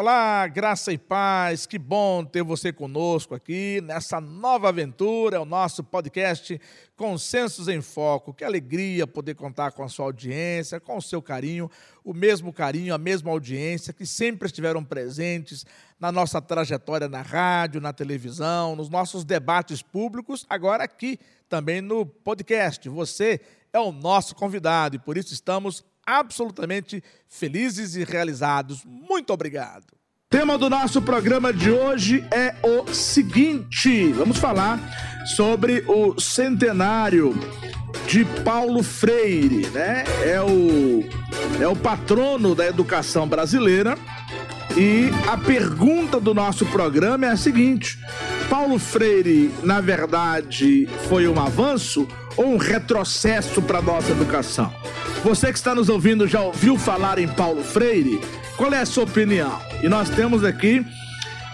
Olá, graça e paz, que bom ter você conosco aqui nessa nova aventura, é o nosso podcast Consensos em Foco. Que alegria poder contar com a sua audiência, com o seu carinho, o mesmo carinho, a mesma audiência que sempre estiveram presentes na nossa trajetória na rádio, na televisão, nos nossos debates públicos, agora aqui também no podcast. Você é o nosso convidado e por isso estamos absolutamente felizes e realizados. Muito obrigado. Tema do nosso programa de hoje é o seguinte: vamos falar sobre o centenário de Paulo Freire, né? É o, é o patrono da educação brasileira. E a pergunta do nosso programa é a seguinte: Paulo Freire, na verdade, foi um avanço ou um retrocesso para nossa educação? Você que está nos ouvindo já ouviu falar em Paulo Freire? Qual é a sua opinião? E nós temos aqui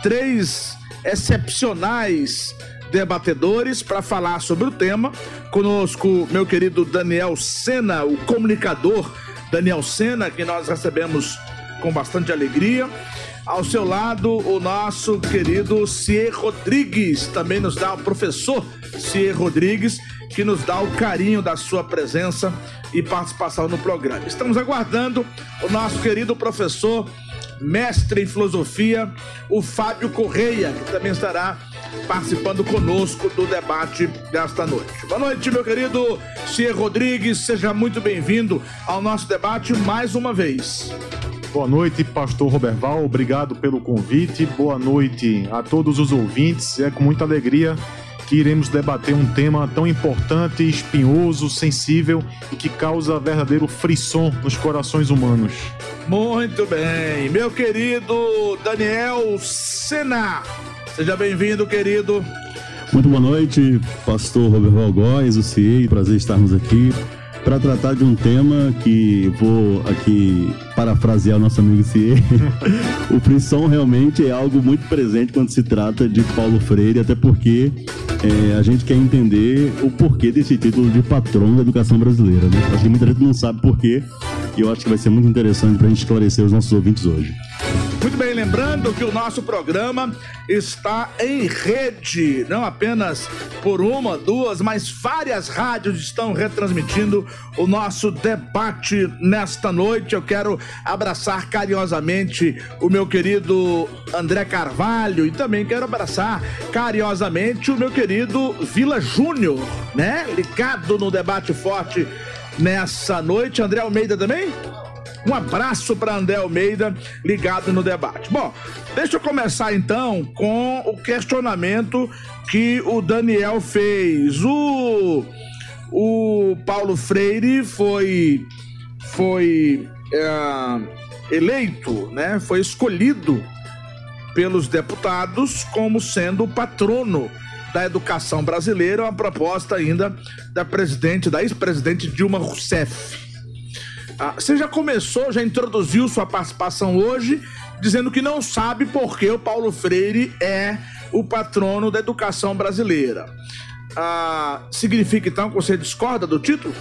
três excepcionais debatedores para falar sobre o tema. Conosco, meu querido Daniel Sena, o comunicador Daniel Sena, que nós recebemos com bastante alegria. Ao seu lado, o nosso querido Cier Rodrigues, também nos dá o professor Cier Rodrigues, que nos dá o carinho da sua presença e participação no programa. Estamos aguardando o nosso querido professor, mestre em filosofia, o Fábio Correia, que também estará participando conosco do debate desta noite. Boa noite, meu querido Cier Rodrigues, seja muito bem-vindo ao nosso debate mais uma vez. Boa noite, pastor Roberval, obrigado pelo convite. Boa noite a todos os ouvintes. É com muita alegria que iremos debater um tema tão importante, espinhoso, sensível e que causa verdadeiro frisson nos corações humanos. Muito bem, meu querido Daniel Sena. Seja bem-vindo, querido. Muito boa noite, pastor Robert Valgóis, o CIE, prazer estarmos aqui para tratar de um tema que vou aqui parafrasear o nosso amigo Cier. o frisson realmente é algo muito presente quando se trata de Paulo Freire, até porque é, a gente quer entender o porquê desse título de patrão da educação brasileira. Né? Acho que muita gente não sabe porquê, e eu acho que vai ser muito interessante para a gente esclarecer os nossos ouvintes hoje. Muito bem, lembrando que o nosso programa está em rede, não apenas por uma, duas, mas várias rádios estão retransmitindo o nosso debate nesta noite. Eu quero abraçar carinhosamente o meu querido André Carvalho e também quero abraçar carinhosamente o meu querido Vila Júnior, né? Ligado no debate forte nessa noite. André Almeida também? Um abraço para André Almeida, ligado no debate. Bom, deixa eu começar então com o questionamento que o Daniel fez. O, o Paulo Freire foi, foi é, eleito, né? Foi escolhido pelos deputados como sendo o patrono da educação brasileira, uma proposta ainda da presidente, da ex-presidente Dilma Rousseff. Ah, você já começou, já introduziu sua participação hoje, dizendo que não sabe por que o Paulo Freire é o patrono da educação brasileira. Ah, significa então que você discorda do título?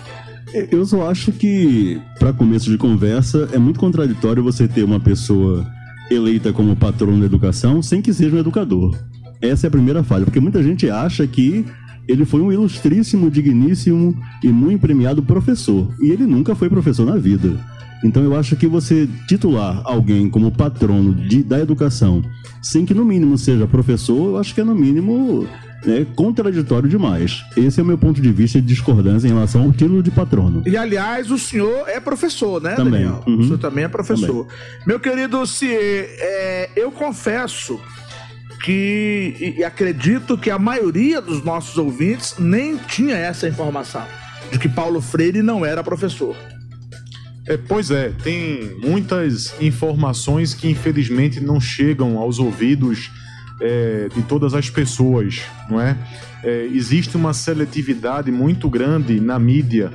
Eu só acho que, para começo de conversa, é muito contraditório você ter uma pessoa eleita como patrono da educação sem que seja um educador. Essa é a primeira falha, porque muita gente acha que ele foi um ilustríssimo, digníssimo e muito premiado professor. E ele nunca foi professor na vida. Então eu acho que você titular alguém como patrono de, da educação, sem que no mínimo seja professor, eu acho que é no mínimo né, contraditório demais. Esse é o meu ponto de vista de discordância em relação ao título de patrono. E aliás, o senhor é professor, né, também. Daniel? Uhum. O senhor também é professor. Também. Meu querido Cier, é, eu confesso que e, e acredito que a maioria dos nossos ouvintes nem tinha essa informação de que Paulo Freire não era professor. É, pois é, tem muitas informações que infelizmente não chegam aos ouvidos é, de todas as pessoas, não é? é? Existe uma seletividade muito grande na mídia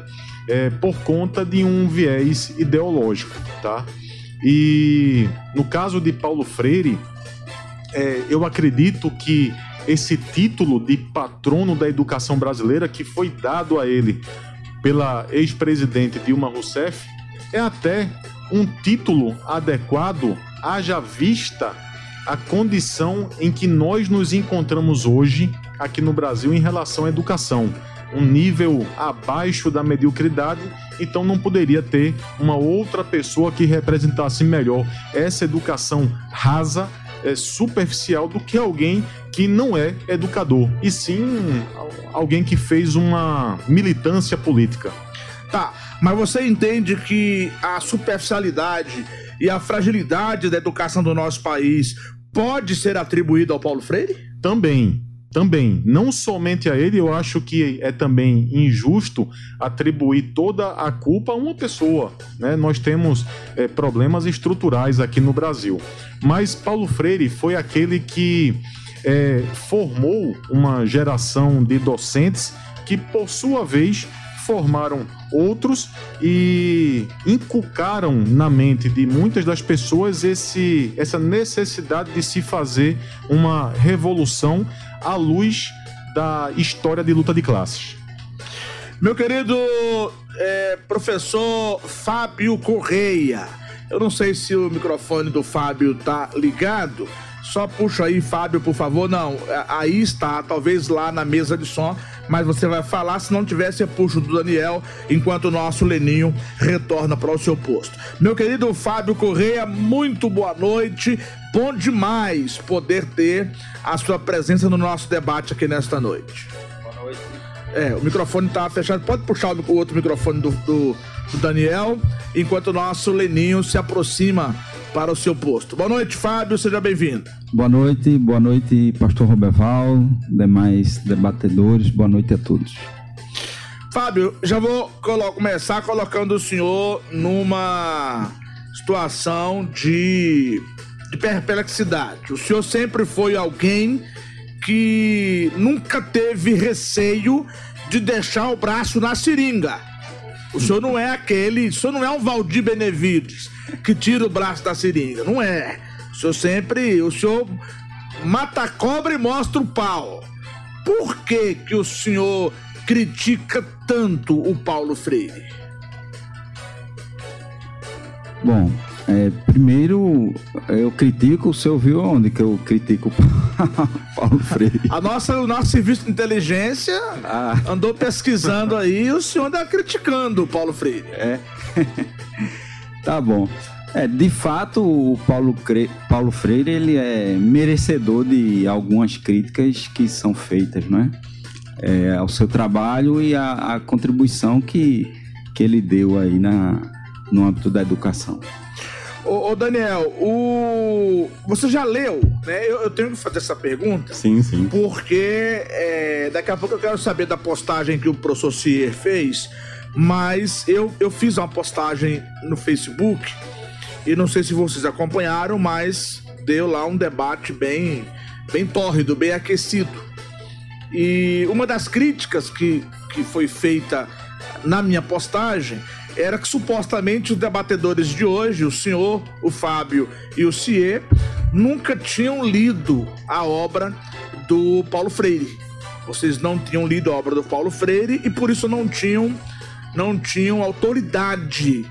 é, por conta de um viés ideológico, tá? E no caso de Paulo Freire, é, eu acredito que esse título de patrono da educação brasileira que foi dado a ele pela ex-presidente Dilma Rousseff é até um título adequado haja vista a condição em que nós nos encontramos hoje aqui no Brasil em relação à educação. Um nível abaixo da mediocridade, então não poderia ter uma outra pessoa que representasse melhor essa educação rasa, é, superficial, do que alguém que não é educador, e sim alguém que fez uma militância política. Tá, mas você entende que a superficialidade e a fragilidade da educação do nosso país pode ser atribuída ao Paulo Freire? Também, também, não somente a ele, eu acho que é também injusto atribuir toda a culpa a uma pessoa. Né? Nós temos é, problemas estruturais aqui no Brasil. Mas Paulo Freire foi aquele que é, formou uma geração de docentes que, por sua vez, formaram outros e inculcaram na mente de muitas das pessoas esse, essa necessidade de se fazer uma revolução à luz da história de luta de classes. Meu querido é, professor Fábio Correia, eu não sei se o microfone do Fábio tá ligado. Só puxa aí, Fábio, por favor. Não, é, aí está, talvez lá na mesa de som mas você vai falar. Se não tiver, você puxa do Daniel, enquanto o nosso Leninho retorna para o seu posto. Meu querido Fábio Correia, muito boa noite. Bom demais poder ter a sua presença no nosso debate aqui nesta noite. Boa noite. É, o microfone está fechado. Pode puxar o outro microfone do, do, do Daniel, enquanto o nosso Leninho se aproxima para o seu posto. Boa noite, Fábio, seja bem-vindo. Boa noite, boa noite, pastor Roberval, demais debatedores, boa noite a todos. Fábio, já vou colo começar colocando o senhor numa situação de, de perplexidade. O senhor sempre foi alguém que nunca teve receio de deixar o braço na seringa. O senhor não é aquele, o senhor não é um Valdir Benevides que tira o braço da seringa. Não é. O senhor sempre. O senhor mata a cobra e mostra o pau. Por que, que o senhor critica tanto o Paulo Freire? Bom, é, primeiro eu critico, o senhor viu onde que eu critico o Paulo Freire? A nossa, o nosso serviço de inteligência ah. andou pesquisando aí e o senhor anda criticando o Paulo Freire. É. Tá bom. É, de fato, o Paulo, Cre... Paulo Freire ele é merecedor de algumas críticas que são feitas, né? É, ao seu trabalho e a, contribuição que, que ele deu aí na, no âmbito da educação. Ô, ô Daniel, o... você já leu, né? Eu, eu, tenho que fazer essa pergunta. Sim, sim. Porque é, daqui a pouco eu quero saber da postagem que o professor Cier fez mas eu, eu fiz uma postagem no Facebook e não sei se vocês acompanharam, mas deu lá um debate bem, bem tórrido, bem aquecido. E uma das críticas que, que foi feita na minha postagem era que supostamente os debatedores de hoje, o senhor, o Fábio e o Cier, nunca tinham lido a obra do Paulo Freire. Vocês não tinham lido a obra do Paulo Freire e por isso não tinham não tinham autoridade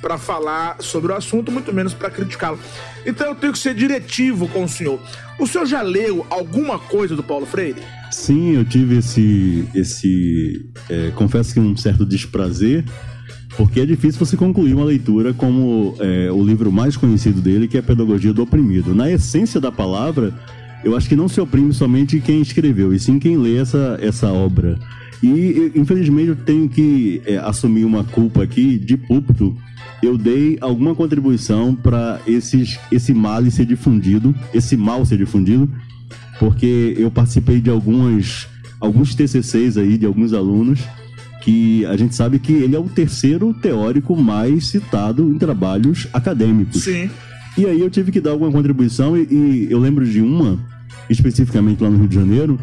para falar sobre o assunto, muito menos para criticá-lo. Então eu tenho que ser diretivo com o senhor. O senhor já leu alguma coisa do Paulo Freire? Sim, eu tive esse. esse é, confesso que um certo desprazer, porque é difícil você concluir uma leitura como é, o livro mais conhecido dele, que é a Pedagogia do Oprimido. Na essência da palavra, eu acho que não se oprime somente quem escreveu, e sim quem lê essa, essa obra. E, infelizmente, eu tenho que é, assumir uma culpa aqui de púlpito. Eu dei alguma contribuição para esse mal ser difundido, esse mal ser difundido, porque eu participei de algumas, alguns TCCs aí de alguns alunos que a gente sabe que ele é o terceiro teórico mais citado em trabalhos acadêmicos. Sim. E aí eu tive que dar alguma contribuição e, e eu lembro de uma, especificamente lá no Rio de Janeiro,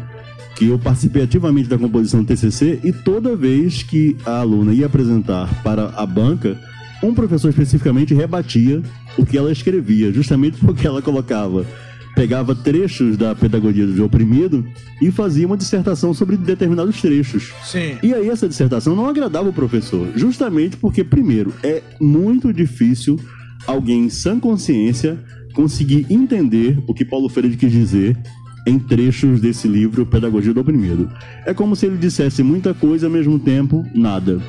que eu participei ativamente da composição do TCC e toda vez que a aluna ia apresentar para a banca, um professor especificamente rebatia o que ela escrevia, justamente porque ela colocava pegava trechos da pedagogia do oprimido e fazia uma dissertação sobre determinados trechos. Sim. E aí essa dissertação não agradava o professor, justamente porque primeiro é muito difícil alguém em sã consciência conseguir entender o que Paulo Freire quis dizer em trechos desse livro Pedagogia do Oprimido. É como se ele dissesse muita coisa ao mesmo tempo nada.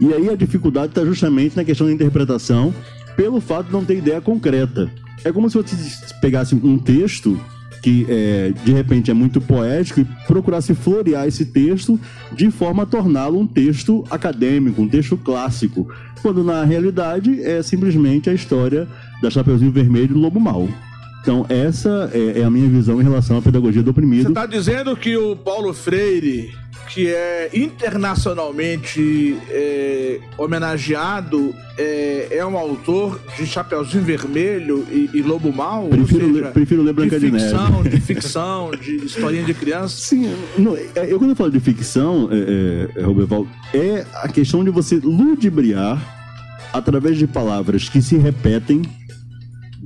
E aí a dificuldade está justamente na questão da interpretação, pelo fato de não ter ideia concreta. É como se você pegasse um texto que é, de repente é muito poético e procurasse florear esse texto de forma a torná-lo um texto acadêmico, um texto clássico, quando na realidade é simplesmente a história da Chapeuzinho Vermelho e do Lobo Mal. Então, essa é, é, a minha visão em relação à pedagogia do oprimido. Você está dizendo que o Paulo Freire, que é internacionalmente é, homenageado, é, é, um autor de Chapeuzinho Vermelho e, e Lobo Mal? Prefiro, seja, ler, prefiro ler Branca de, de ficção, Neve. De ficção, de historinha de criança? Sim, não, é, eu quando eu falo de ficção, é, é, Roberval, é a questão de você ludibriar através de palavras que se repetem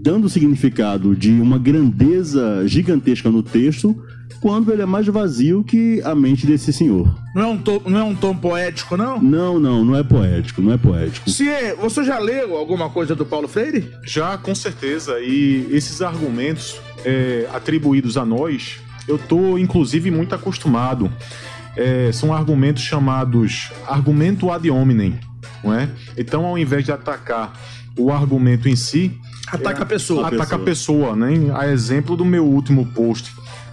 dando o significado de uma grandeza gigantesca no texto, quando ele é mais vazio que a mente desse senhor. Não é um tom, não é um tom poético, não? Não, não, não é poético, não é poético. Se você já leu alguma coisa do Paulo Freire? Já, com certeza. E esses argumentos é, atribuídos a nós, eu tô inclusive muito acostumado. É, são argumentos chamados argumento ad hominem, não é? Então, ao invés de atacar o argumento em si, Ataca a pessoa. Ataca a pessoa, né? A exemplo do meu último post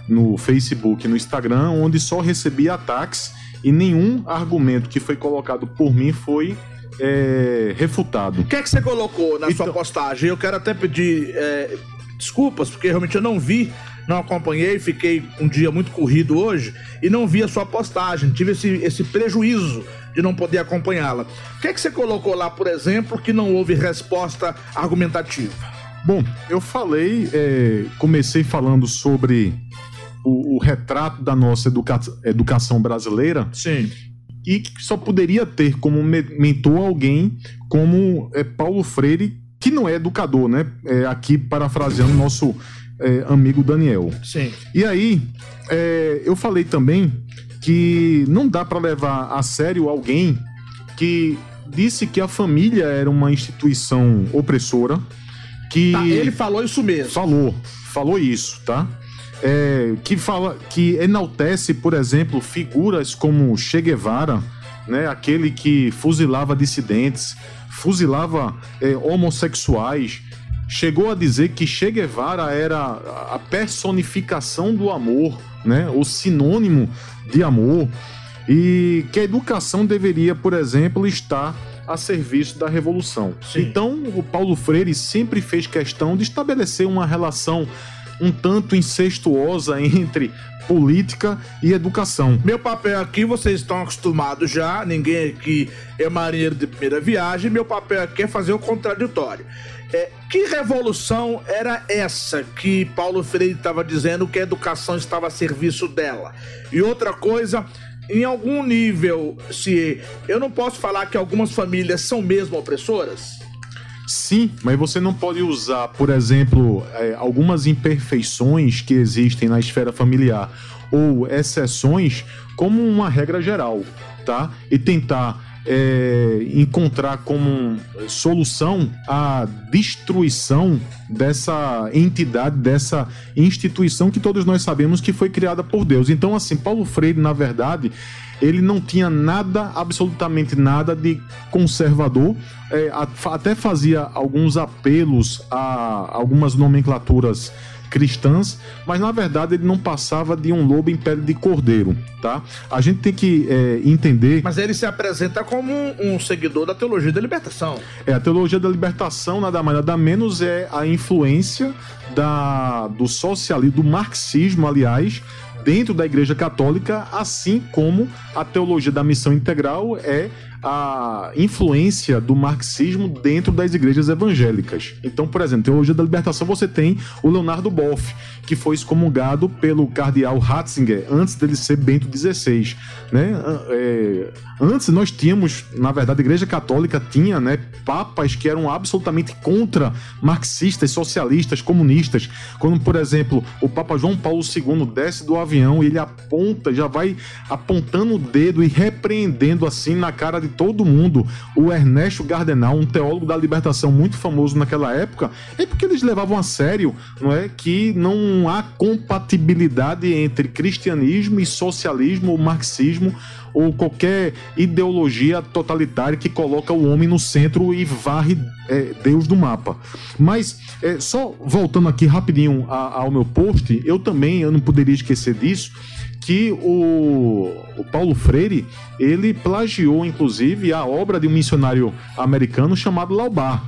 no Facebook e no Instagram, onde só recebi ataques e nenhum argumento que foi colocado por mim foi é, refutado. O que é que você colocou na então... sua postagem? Eu quero até pedir é, desculpas, porque realmente eu não vi, não acompanhei, fiquei um dia muito corrido hoje e não vi a sua postagem. Tive esse, esse prejuízo de não poder acompanhá-la. O que é que você colocou lá, por exemplo, que não houve resposta argumentativa? Bom, eu falei, é, comecei falando sobre o, o, retrato da nossa educa educação brasileira. Sim. E que só poderia ter como mentor alguém como é, Paulo Freire, que não é educador, né? É, aqui parafraseando nosso é, amigo Daniel. Sim. E aí, é, eu falei também que não dá para levar a sério alguém que disse que a família era uma instituição opressora. Que tá, ele falou isso mesmo. Falou, falou isso, tá? É, que fala que enaltece, por exemplo, figuras como Che Guevara, né, aquele que fuzilava dissidentes, fuzilava é, homossexuais, chegou a dizer que Che Guevara era a personificação do amor, né, o sinônimo de amor, e que a educação deveria, por exemplo, estar a serviço da revolução. Sim. Então, o Paulo Freire sempre fez questão de estabelecer uma relação um tanto incestuosa entre política e educação. Meu papel aqui, vocês estão acostumados já, ninguém aqui é marinheiro de primeira viagem, meu papel aqui é fazer o contraditório. É, que revolução era essa que Paulo Freire estava dizendo que a educação estava a serviço dela? E outra coisa, em algum nível, se eu não posso falar que algumas famílias são mesmo opressoras? Sim, mas você não pode usar, por exemplo, é, algumas imperfeições que existem na esfera familiar ou exceções como uma regra geral, tá? E tentar é, encontrar como solução a destruição dessa entidade, dessa instituição que todos nós sabemos que foi criada por Deus. Então, assim, Paulo Freire, na verdade, ele não tinha nada, absolutamente nada de conservador, é, até fazia alguns apelos a algumas nomenclaturas cristãs, mas na verdade ele não passava de um lobo em pele de cordeiro, tá? A gente tem que é, entender. Mas ele se apresenta como um, um, seguidor da teologia da libertação. É, a teologia da libertação nada mais nada menos é a influência da, do socialismo, do marxismo, aliás, dentro da Igreja Católica, assim como a teologia da missão integral é a influência do marxismo dentro das igrejas evangélicas. Então, por exemplo, Teologia da Libertação você tem o Leonardo Boff, que foi excomungado pelo cardeal Ratzinger antes dele ser Bento XVI. Né? É, antes nós tínhamos, na verdade, a Igreja Católica tinha né, papas que eram absolutamente contra marxistas, socialistas, comunistas. Quando, por exemplo, o Papa João Paulo II desce do avião e ele aponta, já vai apontando o dedo e repreendendo assim na cara de todo mundo, o Ernesto Gardenal, um teólogo da libertação muito famoso naquela época, é porque eles levavam a sério, não é, que não há compatibilidade entre cristianismo e socialismo ou marxismo ou qualquer ideologia totalitária que coloca o homem no centro e varre é, Deus do mapa. Mas, é, só voltando aqui rapidinho ao meu post, eu também eu não poderia esquecer disso que o, o, Paulo Freire ele plagiou inclusive a obra de um missionário americano chamado Laubar.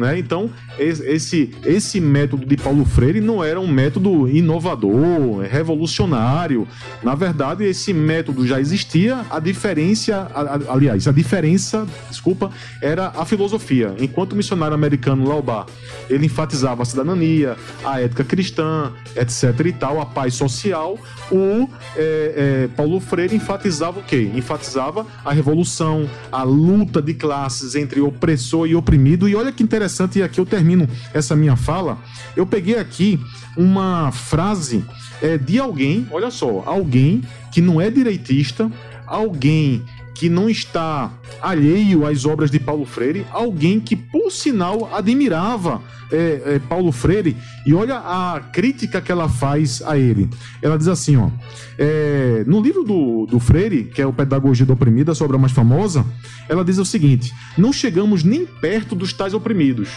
Né? Então, esse, esse método de Paulo Freire não era um método inovador, revolucionário. Na verdade, esse método já existia, a diferença, aliás, a diferença, desculpa, era a filosofia. Enquanto o missionário americano Laubar, ele enfatizava a cidadania, a ética cristã, etc e tal, a paz social, o é, é, Paulo Freire enfatizava o quê? Enfatizava a revolução, a luta de classes entre opressor e oprimido. E olha que interessante interessante, e aqui eu termino essa minha fala. Eu peguei aqui uma frase é, de alguém, olha só, alguém que não é direitista, alguém que não está alheio às obras de Paulo Freire, alguém que, por sinal, admirava é, é, Paulo Freire, e olha a crítica que ela faz a ele. Ela diz assim: ó, é, no livro do, do Freire, que é o Pedagogia do Oprimido, a sua obra mais famosa, ela diz o seguinte: não chegamos nem perto dos tais oprimidos.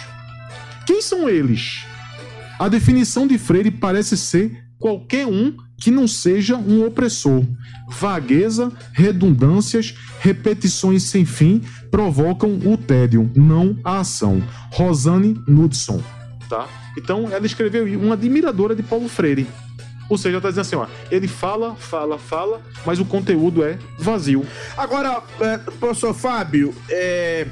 Quem são eles? A definição de Freire parece ser qualquer um que não seja um opressor. Vagueza, redundâncias, repetições sem fim provocam o tédio, não a ação. Rosane Knudson, tá? Então, ela escreveu uma admiradora de Paulo Freire. Ou seja, está dizendo assim, ó, ele fala, fala, fala, mas o conteúdo é vazio. Agora, é, professor Fábio, é,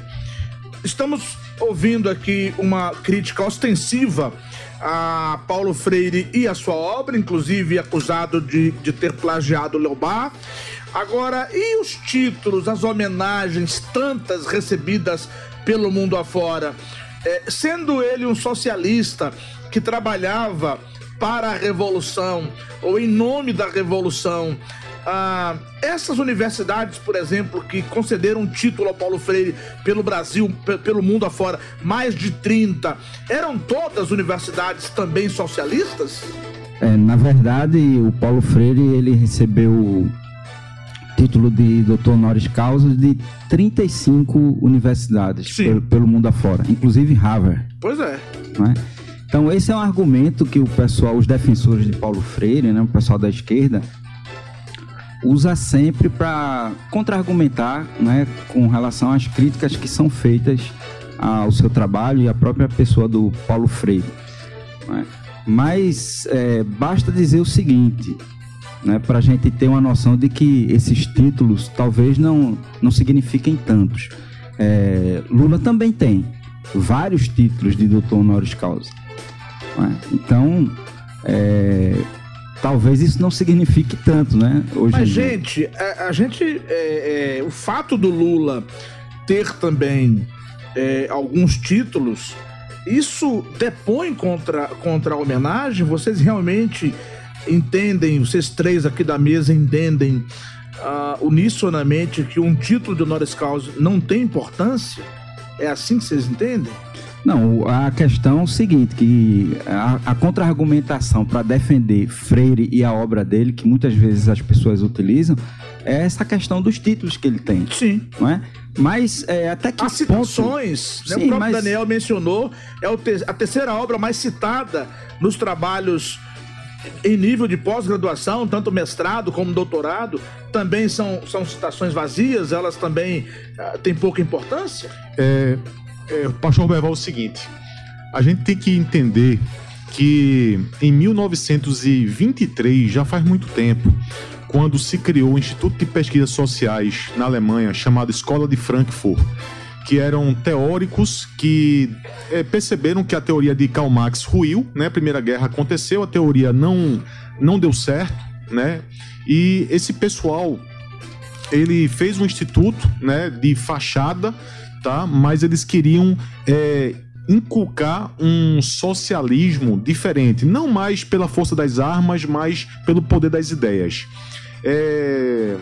estamos ouvindo aqui uma crítica ostensiva a Paulo Freire e a sua obra, inclusive acusado de, de ter plagiado Leobar. Agora, e os títulos, as homenagens tantas recebidas pelo mundo afora? É, sendo ele um socialista que trabalhava para a revolução ou em nome da revolução, ah, essas universidades, por exemplo, que concederam um título ao Paulo Freire pelo Brasil, pelo mundo afora, mais de 30, eram todas universidades também socialistas? É, na verdade, o Paulo Freire ele recebeu título de doutor honoris causa de 35 universidades pelo, pelo, mundo afora, inclusive Harvard. Pois é. é. Então, esse é um argumento que o pessoal, os defensores de Paulo Freire, né, o pessoal da esquerda, usa sempre para contra-argumentar né, com relação às críticas que são feitas ao seu trabalho e à própria pessoa do Paulo Freire. Né? Mas é, basta dizer o seguinte, né, para a gente ter uma noção de que esses títulos talvez não, não signifiquem tantos. É, Lula também tem vários títulos de doutor honoris causa. Né? Então, é, talvez isso não signifique tanto, né? Hoje Mas, gente, a, a gente. É, é, o fato do Lula ter também é, alguns títulos, isso depõe contra, contra a homenagem? Vocês realmente entendem, vocês três aqui da mesa entendem uh, unisonamente que um título de honoris causa não tem importância? É assim que vocês entendem? Não, a questão é o seguinte, que a, a contra-argumentação para defender Freire e a obra dele, que muitas vezes as pessoas utilizam, é essa questão dos títulos que ele tem. Sim. Não é? Mas é, até que As citações, né? Sim, o próprio mas... Daniel mencionou, é te... a terceira obra mais citada nos trabalhos em nível de pós-graduação, tanto mestrado como doutorado, também são, são citações vazias, elas também uh, têm pouca importância? É, é, pastor Berval, é o seguinte: a gente tem que entender que em 1923, já faz muito tempo, quando se criou o Instituto de Pesquisas Sociais na Alemanha, chamado Escola de Frankfurt, que eram teóricos que é, perceberam que a teoria de Karl Marx ruiu, né? A Primeira Guerra aconteceu, a teoria não, não deu certo, né? E esse pessoal ele fez um instituto, né, de fachada tá? Mas eles queriam é, inculcar um socialismo diferente, não mais pela força das armas, mas pelo poder das ideias. É,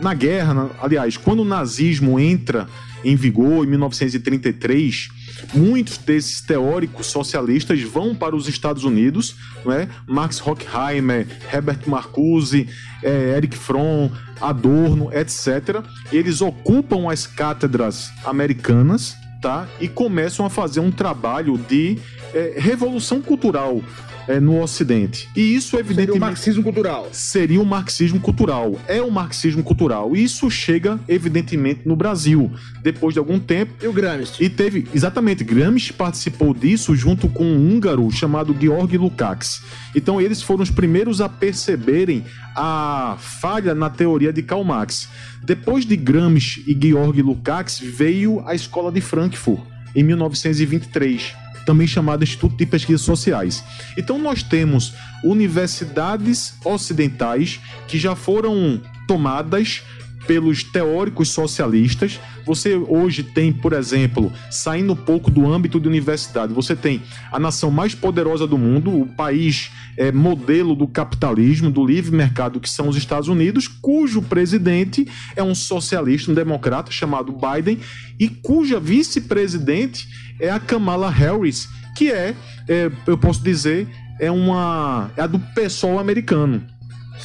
na guerra, aliás, quando o nazismo entra em vigor em 1933, muitos desses teóricos socialistas vão para os Estados Unidos, não é? Max Horkheimer, Herbert Marcuse, é, Eric Fromm, Adorno, etc. E eles ocupam as cátedras americanas, tá? E começam a fazer um trabalho de é, revolução cultural é, no Ocidente. E isso, evidentemente. Seria o marxismo cultural. Seria o marxismo cultural. É o marxismo cultural. E isso chega, evidentemente, no Brasil, depois de algum tempo. E o Gramsci? E teve, exatamente, Gramsci participou disso junto com um húngaro chamado Georg Lukács. Então, eles foram os primeiros a perceberem a falha na teoria de Karl Marx. Depois de Gramsci e Georg Lukács, veio a Escola de Frankfurt, em 1923 também chamado Instituto de Pesquisas Sociais. Então nós temos universidades ocidentais que já foram tomadas pelos teóricos socialistas. Você hoje tem, por exemplo, saindo um pouco do âmbito de universidade, você tem a nação mais poderosa do mundo, o país é, modelo do capitalismo, do livre mercado, que são os Estados Unidos, cujo presidente é um socialista, um democrata chamado Biden, e cuja vice-presidente é a Kamala Harris, que é, é eu posso dizer, é uma é a do pessoal americano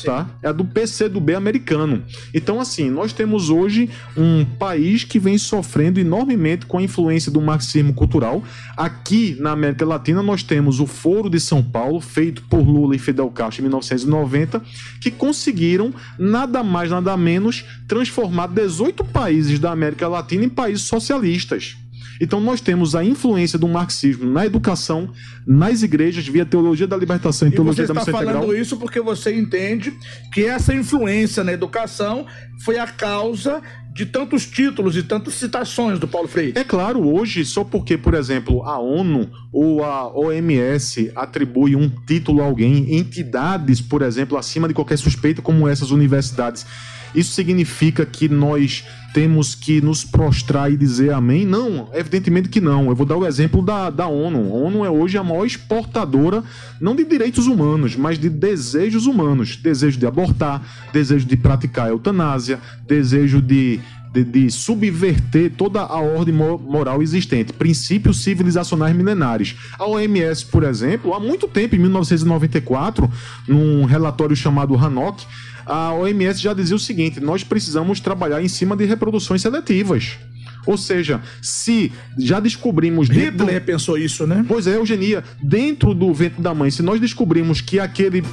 tá? É a do PCdoB americano. Então, assim, nós temos hoje um país que vem sofrendo enormemente com a influência do marxismo cultural. Aqui na América Latina, nós temos o Foro de São Paulo, feito por Lula e Fidel Castro em 1990, que conseguiram nada mais, nada menos transformar 18 países da América Latina em países socialistas. Então nós temos a influência do marxismo na educação, nas igrejas, via teologia da libertação e, teologia da missão integral. Você está falando isso porque você entende que essa influência na educação foi a causa de tantos títulos e tantas citações do Paulo Freire. É claro, hoje, só porque, por exemplo, a ONU ou a OMS atribui um título a alguém, entidades, por exemplo, acima de qualquer suspeita, como essas universidades isso significa que nós temos que nos prostrar e dizer amém? Não, evidentemente que não. Eu vou dar o exemplo da, da ONU. A ONU é hoje a maior exportadora, não de direitos humanos, mas de desejos humanos. Desejo de abortar, desejo de praticar eutanásia, desejo de de, de, subverter toda a ordem moral existente, princípios civilizacionais milenares. A OMS, por exemplo, há muito tempo, em 1994, num relatório chamado Hanok, a OMS já dizia o seguinte: nós precisamos trabalhar em cima de reproduções seletivas. Ou seja, se já descobrimos. Hitler do... pensou isso, né? Pois é, eugenia. Dentro do ventre da mãe, se nós descobrimos que aquele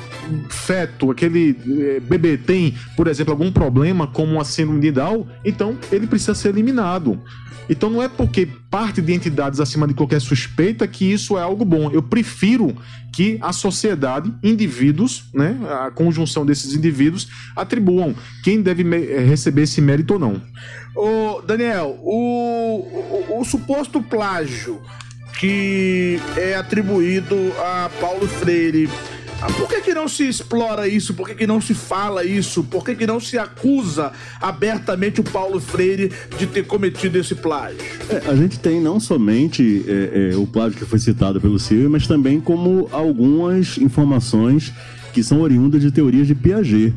feto, aquele eh, bebê tem, por exemplo, algum problema, como a síndrome de Down, então ele precisa ser eliminado. Então não é porque parte de entidades acima de qualquer suspeita que isso é algo bom. Eu prefiro que a sociedade, indivíduos, né, a conjunção desses indivíduos, atribuam quem deve eh, receber esse mérito ou não. Ô, Daniel, o, o, o suposto plágio que é atribuído a Paulo Freire por que, que não se explora isso? Por que, que não se fala isso? Por que, que não se acusa abertamente o Paulo Freire de ter cometido esse plágio? É, a gente tem não somente é, é, o plágio que foi citado pelo Silvio, mas também como algumas informações que são oriundas de teorias de Piaget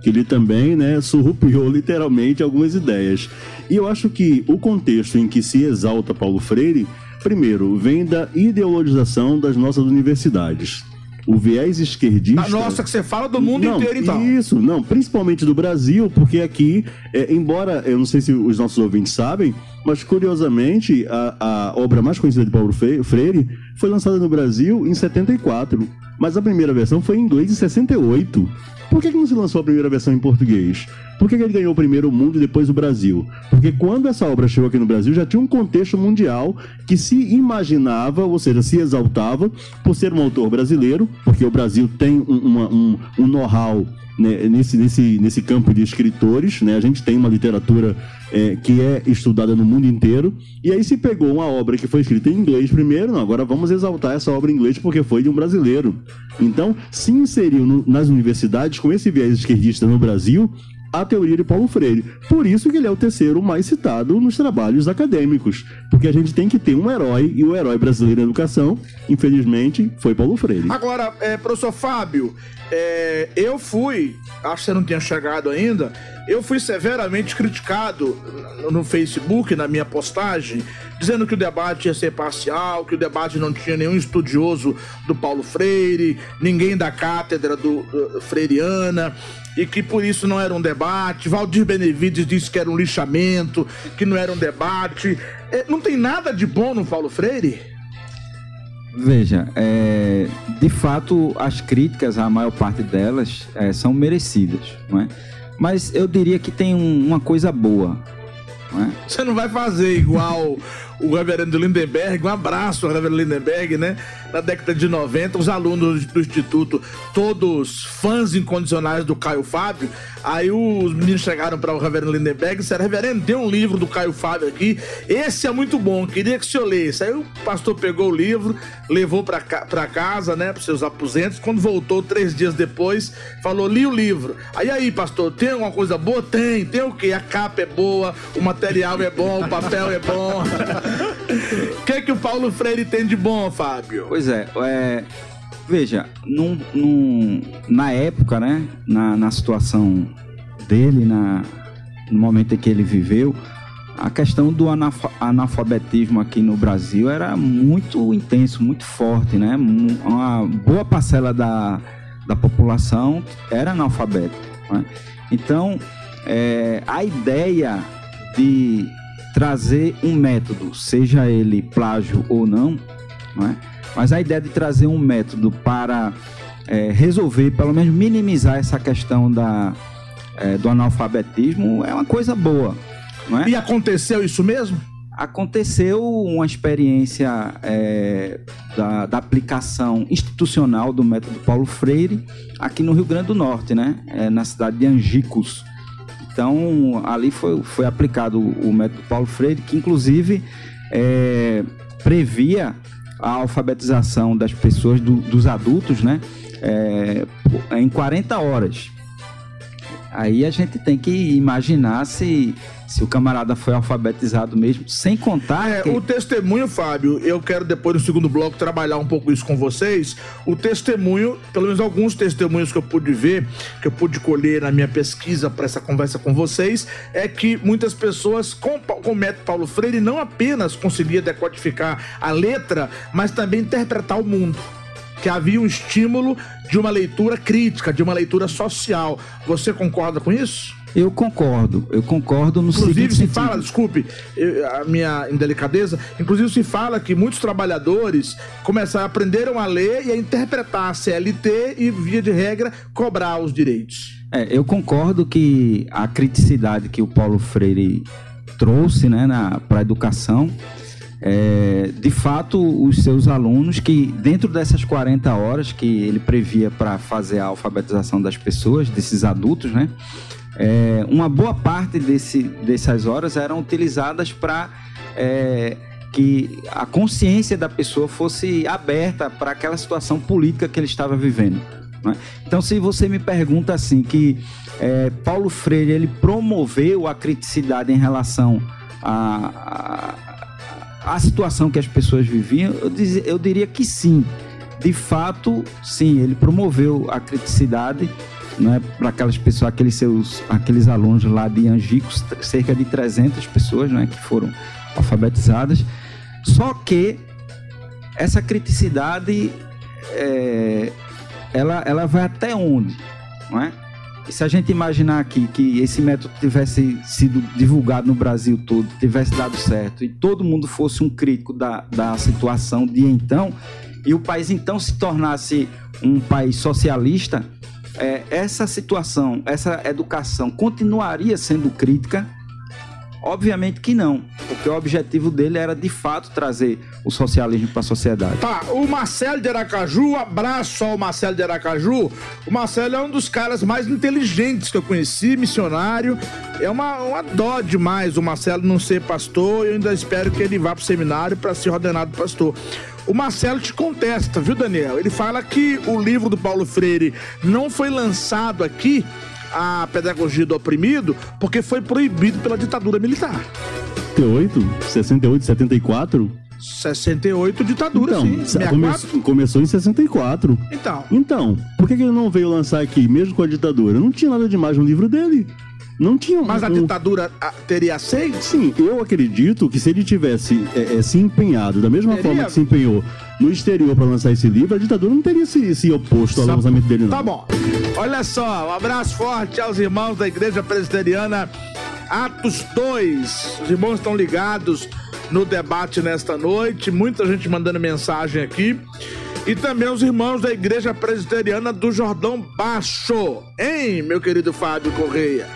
que ele também, né, surrupiou literalmente algumas ideias. E eu acho que o contexto em que se exalta Paulo Freire, primeiro, vem da ideologização das nossas universidades o viés esquerdista. A nossa, que você fala do mundo não, inteiro, então. Isso, não, principalmente do Brasil, porque aqui, é, embora eu não sei se os nossos ouvintes sabem, mas curiosamente, a, a obra mais conhecida de Paulo Freire foi lançada no Brasil em 74, mas a primeira versão foi em inglês em 68. Por que, que não se lançou a primeira versão em português? Por que, que ele ganhou primeiro o mundo e depois o Brasil? Porque quando essa obra chegou aqui no Brasil, já tinha um contexto mundial que se imaginava, ou seja, se exaltava por ser um autor brasileiro, porque o Brasil tem um, uma, um, um know-how né, nesse, nesse, nesse campo de escritores, né? A gente tem uma literatura é, que é estudada no mundo inteiro. E aí se pegou uma obra que foi escrita em inglês primeiro, não, agora vamos exaltar essa obra em inglês porque foi de um brasileiro. Então, se inseriu no, nas universidades com esse viés esquerdista no Brasil, a teoria de Paulo Freire. Por isso que ele é o terceiro mais citado nos trabalhos acadêmicos. Porque a gente tem que ter um herói, e o herói brasileiro na educação, infelizmente, foi Paulo Freire. Agora, é, professor Fábio, é, eu fui, acho que você não tinha chegado ainda, eu fui severamente criticado no Facebook, na minha postagem, dizendo que o debate ia ser parcial, que o debate não tinha nenhum estudioso do Paulo Freire, ninguém da cátedra do, do e que por isso não era um debate. Valdir Benevides disse que era um lixamento, que não era um debate. É, não tem nada de bom no Paulo Freire? Veja, é, de fato, as críticas, a maior parte delas, é, são merecidas, não é? Mas eu diria que tem um, uma coisa boa. Não é? Você não vai fazer igual o reverendo Lindenberg, um abraço ao reverendo Lindenberg, né? Na década de 90, os alunos do Instituto, todos fãs incondicionais do Caio Fábio, aí os meninos chegaram para o reverendo Lindenberg e disseram, reverendo, tem um livro do Caio Fábio aqui, esse é muito bom, queria que o senhor lesse. Aí o pastor pegou o livro, levou para ca casa, né, para seus aposentos, quando voltou três dias depois, falou, li o livro. Aí, aí, pastor, tem alguma coisa boa? Tem, tem o quê? A capa é boa, o material é bom, o papel é bom. O que, é que o Paulo Freire tem de bom, Fábio? Pois é, é veja, num, num, na época, né, na, na situação dele, na, no momento em que ele viveu, a questão do analfabetismo aqui no Brasil era muito intenso, muito forte, né? Uma boa parcela da, da população era analfabeta. Né? Então, é, a ideia de trazer um método, seja ele plágio ou não, não é? mas a ideia de trazer um método para é, resolver, pelo menos minimizar essa questão da, é, do analfabetismo é uma coisa boa. Não é? E aconteceu isso mesmo? Aconteceu uma experiência é, da, da, aplicação institucional do método Paulo Freire aqui no Rio Grande do Norte, né? É, na cidade de Angicos. Então, ali foi, foi aplicado o método Paulo Freire, que inclusive é, previa a alfabetização das pessoas, do, dos adultos, né? É, em 40 horas. Aí a gente tem que imaginar se, se o camarada foi alfabetizado mesmo, sem contar. É, que... O testemunho, Fábio, eu quero depois no segundo bloco trabalhar um pouco isso com vocês. O testemunho, pelo menos alguns testemunhos que eu pude ver, que eu pude colher na minha pesquisa para essa conversa com vocês, é que muitas pessoas com, com o método Paulo Freire não apenas conseguiam decodificar a letra, mas também interpretar o mundo que havia um estímulo de uma leitura crítica, de uma leitura social. Você concorda com isso? Eu concordo, eu concordo no inclusive, se sentido. fala, desculpe a minha indelicadeza, inclusive se fala que muitos trabalhadores começaram, aprenderam a ler e a interpretar a CLT e, via de regra, cobrar os direitos. É, eu concordo que a criticidade que o Paulo Freire trouxe né, para a educação é, de fato, os seus alunos, que dentro dessas 40 horas que ele previa para fazer a alfabetização das pessoas, desses adultos, né? É, uma boa parte desse, dessas horas eram utilizadas para é, que a consciência da pessoa fosse aberta para aquela situação política que ele estava vivendo. Né? Então, se você me pergunta assim que é, Paulo Freire ele promoveu a criticidade em relação a, a a situação que as pessoas viviam, eu, diz, eu diria que sim. De fato, sim, ele promoveu a criticidade né, para aquelas pessoas, aqueles seus, aqueles alunos lá de Angicos, cerca de 300 pessoas, né, que foram alfabetizadas. Só que essa criticidade, é, ela, ela vai até onde, não é? E se a gente imaginar aqui que esse método tivesse sido divulgado no Brasil todo, tivesse dado certo, e todo mundo fosse um crítico da, da situação de então, e o país então se tornasse um país socialista, é, essa situação, essa educação continuaria sendo crítica Obviamente que não, porque o objetivo dele era de fato trazer o socialismo para a sociedade. Tá, o Marcelo de Aracaju, abraço ao Marcelo de Aracaju. O Marcelo é um dos caras mais inteligentes que eu conheci, missionário. É uma, uma dó demais o Marcelo não ser pastor. Eu ainda espero que ele vá para o seminário para ser ordenado pastor. O Marcelo te contesta, viu, Daniel? Ele fala que o livro do Paulo Freire não foi lançado aqui a pedagogia do oprimido porque foi proibido pela ditadura militar. 68, 68, 74? 68 ditadura, então, sim. Come começou em 64. Então. Então, por que, que ele não veio lançar aqui, mesmo com a ditadura? Não tinha nada demais no livro dele. Não tinha Mas a um- ditadura ah, teria aceito? Sim, eu acredito que se ele tivesse é, é, se empenhado da mesma Teria? forma que se empenhou no exterior para lançar esse livro, a ditadura não teria se, se oposto ao Sabe- lançamento dele, não. Tá bom. Olha só, um abraço forte aos irmãos da Igreja Presbiteriana Atos 2. Os irmãos estão ligados no debate nesta noite. Muita gente mandando mensagem aqui. E também os irmãos da Igreja Presbiteriana do Jordão Baixo. Hein, meu querido Fábio Correia?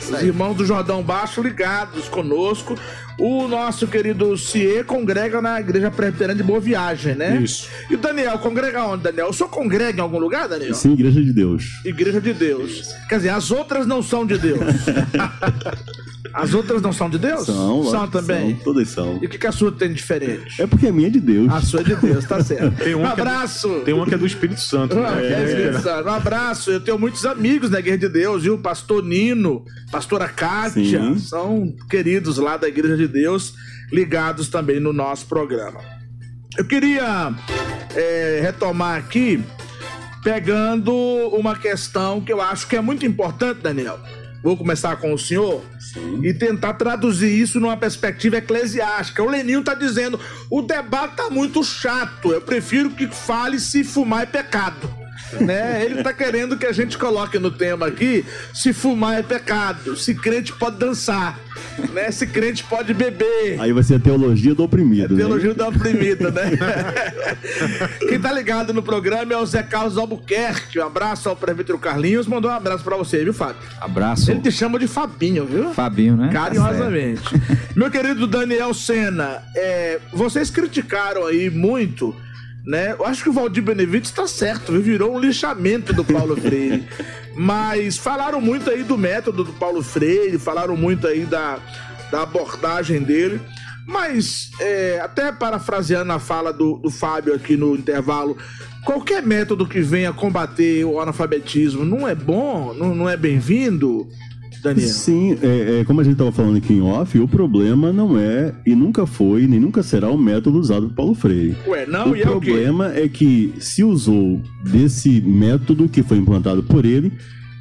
Os irmãos do Jordão Baixo ligados conosco. O nosso querido Cie congrega na Igreja Presbiteriana de Boa Viagem, né? Isso. E o Daniel, congrega onde, Daniel? O senhor congrega em algum lugar, Daniel? Sim, Igreja de Deus. Igreja de Deus. Quer dizer, as outras não são de Deus. As outras não são de Deus? São, São também. São, todas são. E o que, que a sua tem de diferente? É porque a minha é de Deus. A sua é de Deus, tá certo. Tem um que é do- abraço. Tem uma que é do Espírito Santo. Né? que é Espírito Santo. Um abraço. Eu tenho muitos amigos na Igreja de Deus, viu? Pastor Nino, pastora Kátia, Sim. são queridos lá da Igreja de Deus, ligados também no nosso programa. Eu queria é, retomar aqui, pegando uma questão que eu acho que é muito importante, Daniel. Vou começar com o senhor e tentar traduzir isso numa perspectiva eclesiástica. O Leninho tá dizendo: o debate tá muito chato. Eu prefiro que fale se fumar é pecado. Né? Ele tá querendo que a gente coloque no tema aqui se fumar é pecado, se crente pode dançar, né? Se crente pode beber. Aí vai ser a teologia do oprimido. né? Teologia da oprimida, né? Quem tá ligado no programa é o Zé Carlos Albuquerque. Um abraço ao presbítero Carlinhos. Mandou um abraço pra você, viu, Fábio? Abraço. Ele te chama de Fabinho, viu? Fabinho, né? Tá Carinhosamente. Meu querido Daniel Sena, é, vocês criticaram aí muito, né? Eu acho que o Valdir Benevides está certo, virou um lixamento do Paulo Freire. Mas falaram muito aí do método do Paulo Freire, falaram muito aí da, da abordagem dele. Mas, é, até parafraseando a fala do, do Fábio aqui no intervalo, qualquer método que venha combater o analfabetismo não é bom, não, não é bem-vindo, Sim, é, é, como a gente estava falando aqui em off, o problema não é e nunca foi, nem nunca será o método usado por Paulo Freire. Ué, não, o e é o problema é que se usou desse método que foi implantado por ele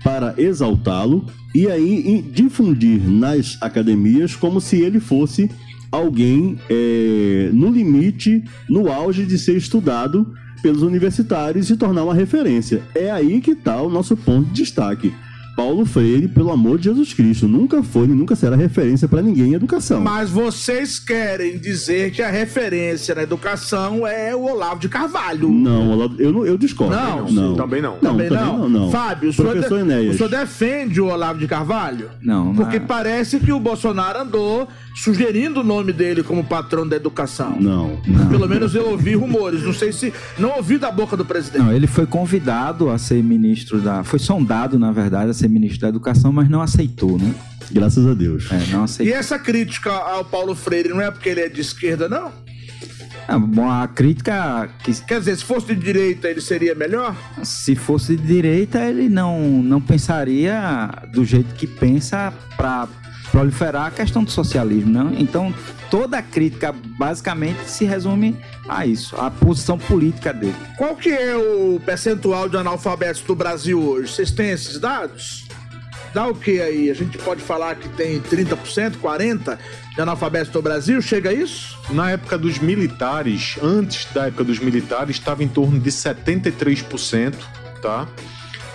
para exaltá-lo e aí difundir nas academias como se ele fosse alguém é, no limite, no auge de ser estudado pelos universitários e tornar uma referência. É aí que está o nosso ponto de destaque. Paulo Freire, pelo amor de Jesus Cristo, nunca foi e nunca será referência para ninguém em educação. Mas vocês querem dizer que a referência na educação é o Olavo de Carvalho. Não, Olavo, eu, não- eu discordo. Não, não. Também não. Não, Também não. não. Fábio, o senhor, Professor de- o senhor defende o Olavo de Carvalho? Não, Porque mas- parece que o Bolsonaro andou sugerindo o nome dele como patrão da educação. Não. Pelo menos eu ouvi rumores. Não sei se. Não ouvi da boca do presidente. Não, ele foi convidado a ser ministro da. Foi sondado, na verdade, a ser ministro da Educação, mas não aceitou, né? Graças a Deus. É, não E aceitou. essa crítica ao Paulo Freire não é porque ele é de esquerda, não? Ah, bom, a crítica que Quer dizer, se fosse de direita, ele seria melhor? se fosse de direita, ele não, não pensaria do jeito que pensa para proliferar a questão do socialismo, não? Então, toda a crítica basicamente se resume a isso, a posição política dele. Qual que é o percentual de analfabetos do Brasil hoje? Vocês têm esses dados? Dá o que aí? A gente pode falar que tem 30%, 40% de analfabetos no Brasil? Chega a isso? Na época dos militares, antes da época dos militares, estava em torno de 73%, tá?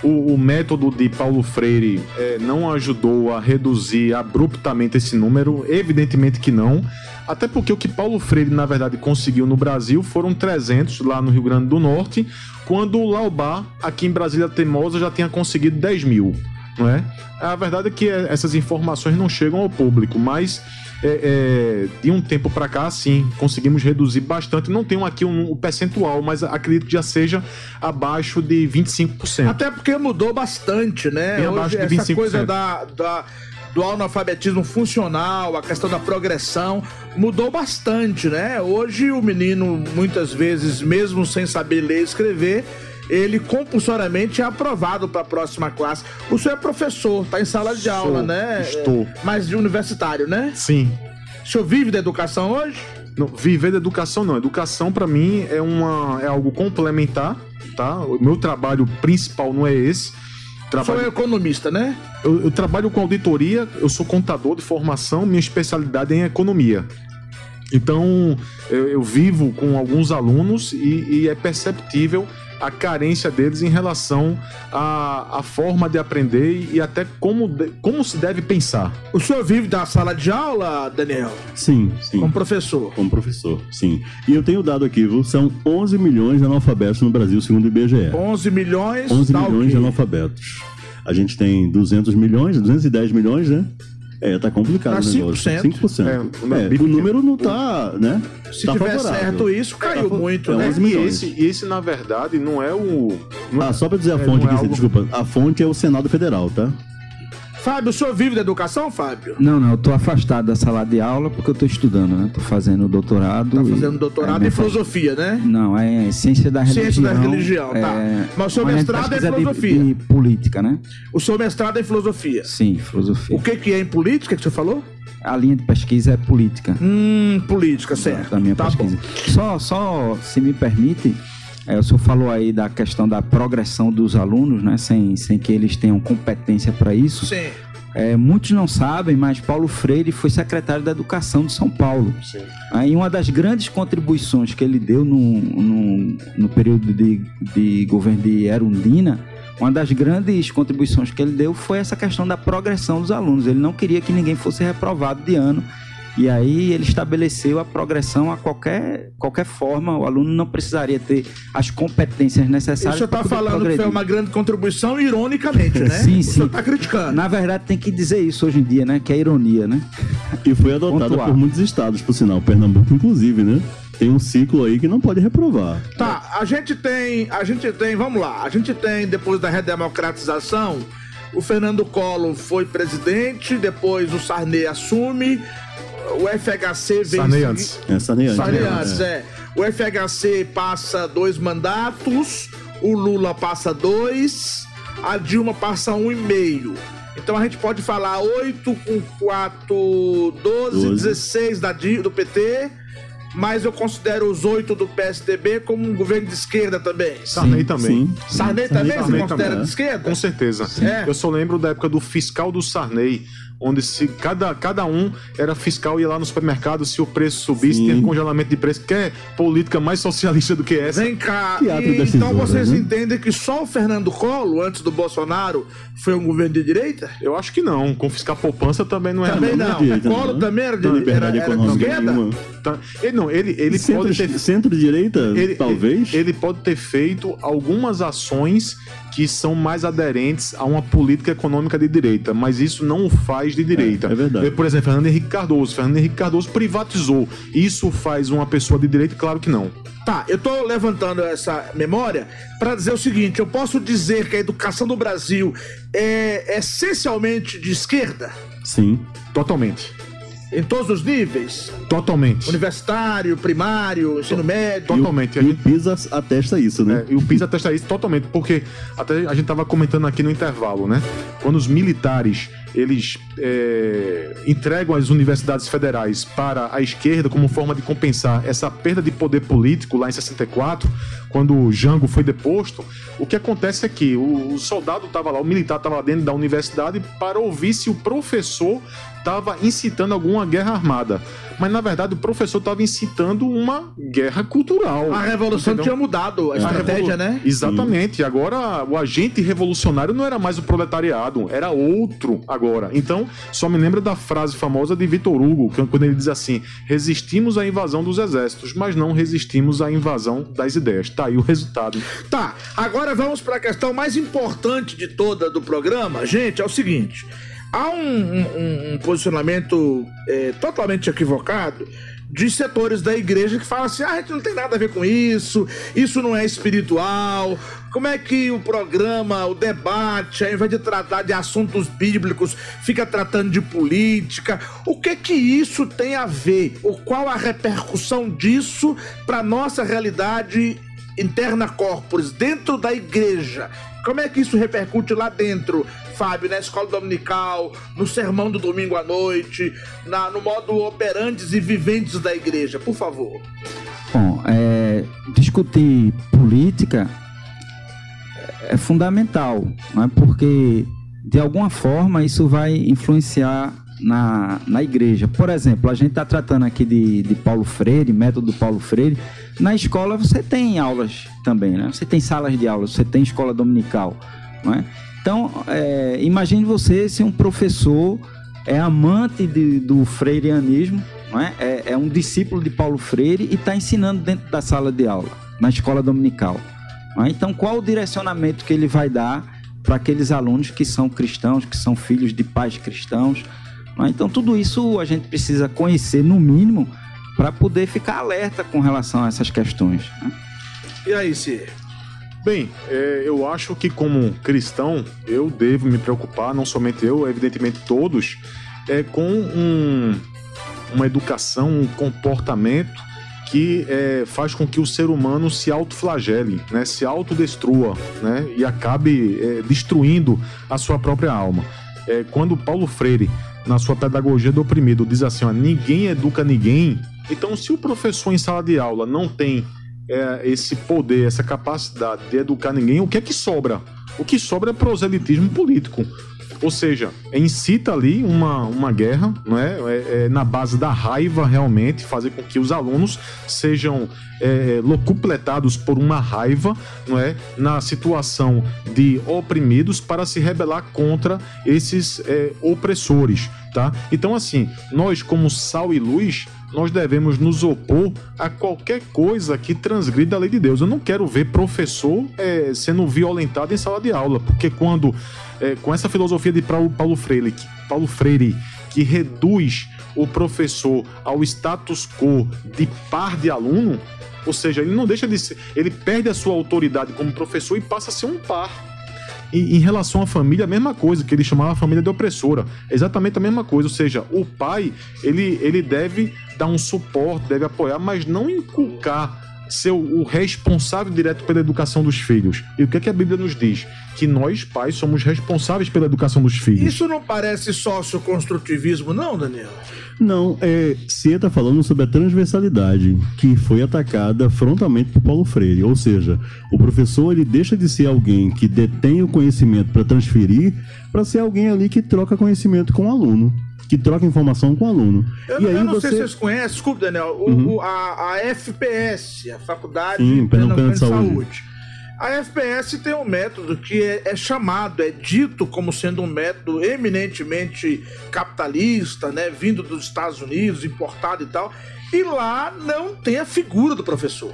O, o método de Paulo Freire eh, não ajudou a reduzir abruptamente esse número, evidentemente que não. Até porque o que Paulo Freire, na verdade, conseguiu no Brasil foram 300 lá no Rio Grande do Norte, quando o Laubá, aqui em Brasília Teimosa, já tinha conseguido 10 mil. Não é? A verdade é que eh, essas informações não chegam ao público, mas é, é, de um tempo para cá, sim, conseguimos reduzir bastante. Não tenho aqui um, um percentual, mas acredito que já seja abaixo de 25%. Até porque mudou bastante, né? Bem Hoje, abaixo de essa 25%. coisa da, da- do analfabetismo funcional, a questão da progressão, mudou bastante, né? Hoje o menino, muitas vezes, mesmo sem saber ler e escrever, ele compulsoriamente é aprovado para a próxima classe. O senhor é professor, tá em sala de Sou, aula, né? estou. É, mas de universitário, né? Sim. O senhor vive da educação hoje? Não, viver da educação não. Educação para mim é uma é algo complementar, tá? O meu trabalho principal não é esse. Trabalho... Sou economista, né? Eu, eu trabalho com auditoria, eu sou contador de formação, minha especialidade é em economia. Então, eu, eu, vivo com alguns alunos e, e, é perceptível a carência deles em relação à, à forma de aprender e até como, de, como se deve pensar. O senhor vive da sala de aula, Daniel? Sim, sim. Como professor? Como professor, sim. E eu tenho dado aqui, viu? São 11 milhões de analfabetos no Brasil, segundo o IBGE. 11 milhões? 11 milhões de analfabetos. A gente tem 200 milhões, 210 milhões, né? É, tá complicado tá o negócio. 5%. 5%. É, é, o número não tá, né? Se tá tiver favorável. certo isso, caiu tá, muito, é, né? E esse, esse, na verdade, não é o... Não, ah, só pra dizer a é, fonte aqui, é algo... desculpa. A fonte é o Senado Federal, tá? Fábio, o senhor vive da educação, Fábio? Não, não, eu tô afastado da sala de aula porque eu tô estudando, né? Tô fazendo doutorado. Tá fazendo doutorado é, em filosofia, né? Não, é ciência da religião. Ciência da religião, tá. É... Mas o seu mestrado é em filosofia. De, de política, né? O seu mestrado é em filosofia. Sim, filosofia. O que, que é em política que você falou? A linha de pesquisa é política. Hum, política, certo. Da minha tá pesquisa. Bom. Só, só, se me permite, é, o senhor falou aí da questão da progressão dos alunos, né? Sem, sem que eles tenham competência para isso. Sim. É, muitos não sabem, mas Paulo Freire foi secretário da Educação de São Paulo. Sim. Aí uma das grandes contribuições que ele deu no, no, no período de, de governo de Erundina, uma das grandes contribuições que ele deu foi essa questão da progressão dos alunos. Ele não queria que ninguém fosse reprovado de ano e aí ele estabeleceu a progressão a qualquer, qualquer forma. O aluno não precisaria ter as competências necessárias. Isso está falando progredir. que foi uma grande contribuição, ironicamente, né? sim, sim. Você está criticando. Na verdade, tem que dizer isso hoje em dia, né? Que é ironia, né? E foi adotada por muitos estados, por sinal, Pernambuco, inclusive, né? Tem um ciclo aí que não pode reprovar. Tá, a gente tem, a gente tem, vamos lá, a gente tem depois da redemocratização, o Fernando Collor foi presidente, depois o Sarney assume, o FHC vem. Sarney antes. É, Sarney antes. Sarney antes, é. é. O FHC passa dois mandatos, o Lula passa dois, a Dilma passa um e meio. Então a gente pode falar 8 com 4, 12, 12. 16 da, do PT, mas eu considero os oito do PSDB como um governo de esquerda também. Sarney também. Sim. Sarney, Sarney também Sarney você considera também. de esquerda? Com certeza. É. Eu só lembro da época do fiscal do Sarney, onde se cada, cada um era fiscal ia lá no supermercado se o preço subisse, Sim. tinha congelamento de preço. Quer política mais socialista do que essa? Vem cá, e, então vocês né? entendem que só o Fernando Collor, antes do Bolsonaro, foi um governo de direita? Eu acho que não. Confiscar poupança também não era também não. De direita, Collor não. também era de, liberdade era, era de esquerda? Tá. Ele não, ele, ele centro, pode ter centro-direita, talvez. Ele, ele pode ter feito algumas ações que são mais aderentes a uma política econômica de direita, mas isso não o faz de direita. É, é verdade. Por exemplo, Fernando Henrique Cardoso. Fernando Henrique Cardoso privatizou. Isso faz uma pessoa de direita? Claro que não. Tá, eu tô levantando essa memória para dizer o seguinte: eu posso dizer que a educação do Brasil é essencialmente de esquerda? Sim, totalmente. Em todos os níveis? Totalmente. Universitário, primário, ensino médio. Totalmente. E o, e o PISA atesta isso, né? É, e o PISA atesta isso totalmente, porque até a gente tava comentando aqui no intervalo, né? Quando os militares eles é, entregam as universidades federais para a esquerda como forma de compensar essa perda de poder político lá em 64, quando o Jango foi deposto, o que acontece é que o, o soldado estava lá, o militar estava lá dentro da universidade para ouvir se o professor estava incitando alguma guerra armada. Mas na verdade o professor estava incitando uma guerra cultural. A revolução entendeu? tinha mudado a, a estratégia, né? Exatamente. Sim. Agora o agente revolucionário não era mais o proletariado, era outro agora. Então, só me lembra da frase famosa de Vitor Hugo, quando ele diz assim: resistimos à invasão dos exércitos, mas não resistimos à invasão das ideias. Tá aí o resultado. Tá, agora vamos para a questão mais importante de toda do programa. Gente, é o seguinte há um, um, um posicionamento é, totalmente equivocado de setores da igreja que falam assim: ah, a gente não tem nada a ver com isso, isso não é espiritual. Como é que o programa, o debate, ao invés de tratar de assuntos bíblicos, fica tratando de política? O que que isso tem a ver? Ou qual a repercussão disso para nossa realidade interna corporis, dentro da igreja? Como é que isso repercute lá dentro, Fábio, na escola dominical, no sermão do domingo à noite, na, no modo operantes e viventes da igreja? Por favor. Bom, é, discutir política é fundamental, não é? porque de alguma forma isso vai influenciar na, na igreja. Por exemplo, a gente está tratando aqui de, de Paulo Freire, método Paulo Freire. Na escola você tem aulas também, né? Você tem salas de aulas, você tem escola dominical, não é? Então, é, imagine você se um professor é amante de, do freireanismo, não é? é? É um discípulo de Paulo Freire e está ensinando dentro da sala de aula, na escola dominical. É? Então, qual o direcionamento que ele vai dar para aqueles alunos que são cristãos, que são filhos de pais cristãos? É? Então, tudo isso a gente precisa conhecer, no mínimo, para poder ficar alerta com relação a essas questões. Né? E aí, Cir? Bem, é, eu acho que como cristão eu devo me preocupar, não somente eu, evidentemente todos, é, com um, uma educação, um comportamento que é, faz com que o ser humano se autoflagele, né, se autodestrua né, e acabe é, destruindo a sua própria alma. É, quando Paulo Freire, na sua pedagogia do oprimido, diz assim: ó, ninguém educa ninguém, então se o professor em sala de aula não tem é, esse poder, essa capacidade de educar ninguém, o que é que sobra? O que sobra é proselitismo político. Ou seja, incita ali uma, uma guerra, não é? É, é na base da raiva realmente, fazer com que os alunos sejam é, locupletados por uma raiva, não é? Na situação de oprimidos para se rebelar contra esses é, opressores, tá? Então, assim, nós como sal e luz nós devemos nos opor a qualquer coisa que transgrida a lei de Deus. Eu não quero ver professor é, sendo violentado em sala de aula, porque quando, é, com essa filosofia de Paulo Freire, que, Paulo Freire, que reduz o professor ao status quo de par de aluno, ou seja, ele não deixa de ser, ele perde a sua autoridade como professor e passa a ser um par. Em relação à família, a mesma coisa, que ele chamava a família de opressora. Exatamente a mesma coisa. Ou seja, o pai, ele, ele deve dar um suporte, deve apoiar, mas não inculcar ser o responsável direto pela educação dos filhos. E o que, é que a Bíblia nos diz? Que nós, pais, somos responsáveis pela educação dos filhos. Isso não parece socioconstrutivismo, não, Daniel? Não, é, você está falando sobre a transversalidade que foi atacada frontalmente por Paulo Freire. Ou seja, o professor ele deixa de ser alguém que detém o conhecimento para transferir para ser alguém ali que troca conhecimento com o aluno que troca informação com o aluno. Eu, e aí eu não você... sei se vocês conhecem, desculpe, Daniel, o, Uhum. o- a, a FPS, a Faculdade Sim, de de Saúde. Saúde. A FPS tem um método que é, é chamado, é dito como sendo um método eminentemente capitalista, né, vindo dos Estados Unidos, importado e tal. E lá não tem a figura do professor.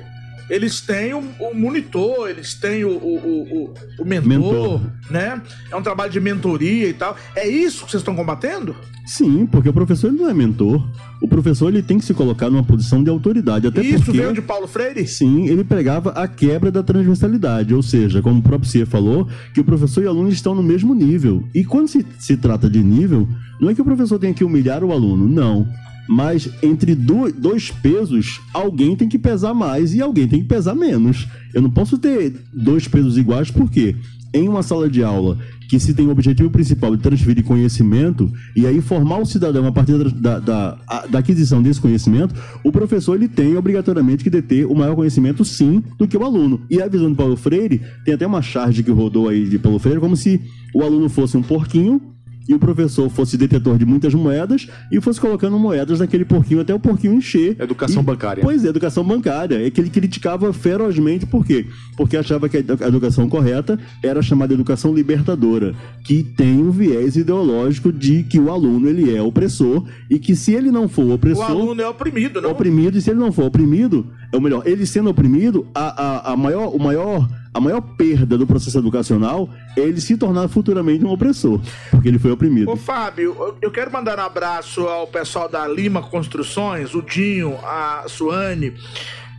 Eles têm o, o monitor, eles têm o, o, o, mentor, Mentor. né? É um trabalho de mentoria e tal. É isso que vocês estão combatendo? Sim, porque o professor não é mentor. O professor ele tem que se colocar numa posição de autoridade. Até isso porque... veio de Paulo Freire? Sim, ele pregava a quebra da transversalidade, ou seja, como o próprio Cia falou, que o professor e o aluno estão no mesmo nível. E quando se, se trata de nível, não é que o professor tenha que humilhar o aluno, não. Mas entre do- dois pesos, alguém tem que pesar mais e alguém tem que pesar menos. Eu não posso ter dois pesos iguais, porque em uma sala de aula que se tem o objetivo principal de transferir conhecimento e aí formar o cidadão a partir da, da, da aquisição desse conhecimento, o professor ele tem obrigatoriamente que deter o maior conhecimento, sim, do que o aluno. E a visão de Paulo Freire, tem até uma charge que rodou aí de Paulo Freire, como se o aluno fosse um porquinho e o professor fosse detetor de muitas moedas e fosse colocando moedas naquele porquinho até o porquinho encher. Educação E- bancária. Pois é, educação bancária. É que ele criticava ferozmente, por quê? Porque achava que a edu- a educação correta era chamada educação libertadora, que tem um viés ideológico de que o aluno ele é opressor e que se ele não for O opressor, aluno é oprimido, não? oprimido, e se ele não for oprimido, é o melhor, ele sendo oprimido, a, a, a maior, o maior, a maior perda do processo educacional é ele se tornar futuramente um opressor, porque ele foi oprimido. Ô, Fábio, eu- quero mandar um abraço ao pessoal da Lima Construções, o Dinho, a Suane,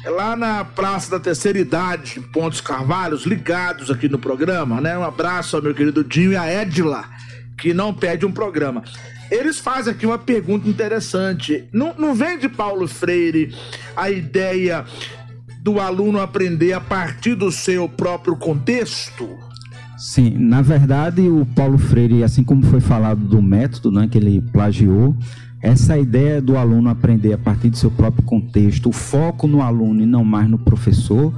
lá na Praça da Terceira Idade, Pontos Carvalhos, ligados aqui no programa, né? Um abraço ao meu querido Dinho e a Edila, que não perde um programa. Eles fazem aqui uma pergunta interessante. Não, não vem de Paulo Freire a ideia do aluno aprender a partir do seu próprio contexto? Sim, na verdade, o Paulo Freire, assim como foi falado do método né, que ele plagiou, essa ideia do aluno aprender a partir do seu próprio contexto, o foco no aluno e não mais no professor,